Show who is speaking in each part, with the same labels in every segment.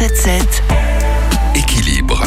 Speaker 1: 177. Équilibre.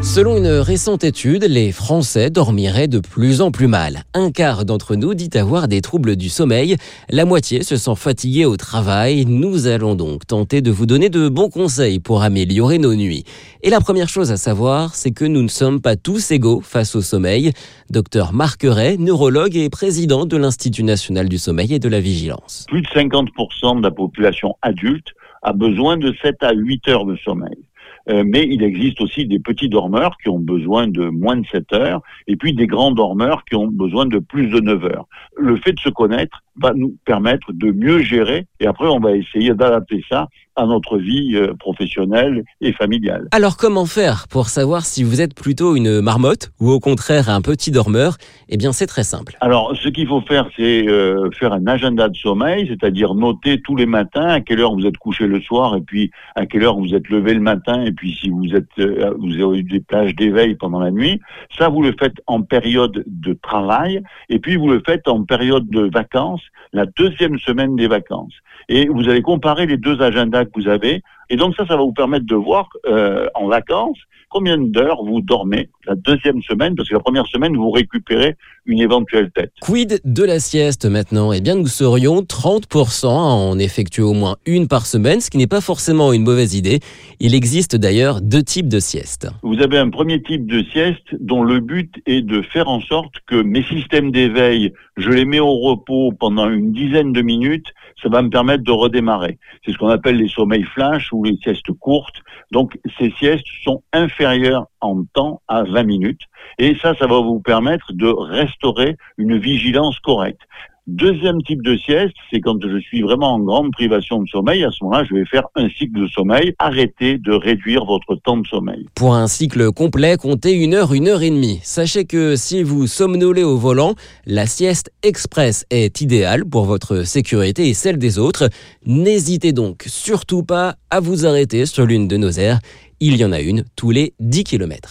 Speaker 2: Selon une récente étude, les Français dormiraient de plus en plus mal. Un quart d'entre nous dit avoir des troubles du sommeil. La moitié se sent fatiguée au travail. Nous allons donc tenter de vous donner de bons conseils pour améliorer nos nuits. Et la première chose à savoir, c'est que nous ne sommes pas tous égaux face au sommeil. Docteur Marc Ray, neurologue et président de l'Institut national du sommeil et de la vigilance.
Speaker 3: Plus de 50% de la population adulte a besoin de 7 à 8 heures de sommeil. Euh, mais il existe aussi des petits dormeurs qui ont besoin de moins de 7 heures, et puis des grands dormeurs qui ont besoin de plus de 9 heures. Le fait de se connaître va nous permettre de mieux gérer, et après on va essayer d'adapter ça à notre vie euh, professionnelle et familiale.
Speaker 2: Alors comment faire pour savoir si vous êtes plutôt une marmotte ou au contraire un petit dormeur? Eh bien c'est très simple.
Speaker 3: Alors ce qu'il faut faire c'est euh, faire un agenda de sommeil, c'est-à-dire noter tous les matins à quelle heure vous êtes couché le soir et puis à quelle heure vous êtes levé le matin et puis si vous êtes euh, vous avez eu des plages d'éveil pendant la nuit. Ça vous le faites en période de travail et puis vous le faites en période de vacances, la deuxième semaine des vacances. Et vous allez comparer les deux agendas que vous avez. Et donc ça, ça va vous permettre de voir euh, en vacances combien d'heures vous dormez la deuxième semaine, parce que la première semaine, vous récupérez une éventuelle tête.
Speaker 2: Quid de la sieste maintenant? Eh bien, nous serions 30% à en effectuer au moins une par semaine, ce qui n'est pas forcément une mauvaise idée. Il existe d'ailleurs deux types de sieste.
Speaker 3: Vous avez un premier type de sieste dont le but est de faire en sorte que mes systèmes d'éveil, je les mets au repos pendant une dizaine de minutes, ça va me permettre de redémarrer. C'est ce qu'on appelle les sommeils flash ou les siestes courtes. Donc, ces siestes sont inférieures en temps à 20 minutes. Et ça, ça va vous permettre de restaurer une vigilance correcte. Deuxième type de sieste, c'est quand je suis vraiment en grande privation de sommeil. À ce moment-là, je vais faire un cycle de sommeil. Arrêtez de réduire votre temps de sommeil.
Speaker 2: Pour un cycle complet, comptez une heure, une heure et demie. Sachez que si vous somnolez au volant, la sieste express est idéale pour votre sécurité et celle des autres. N'hésitez donc surtout pas à vous arrêter sur l'une de nos aires. Il y en a une tous les 10 km.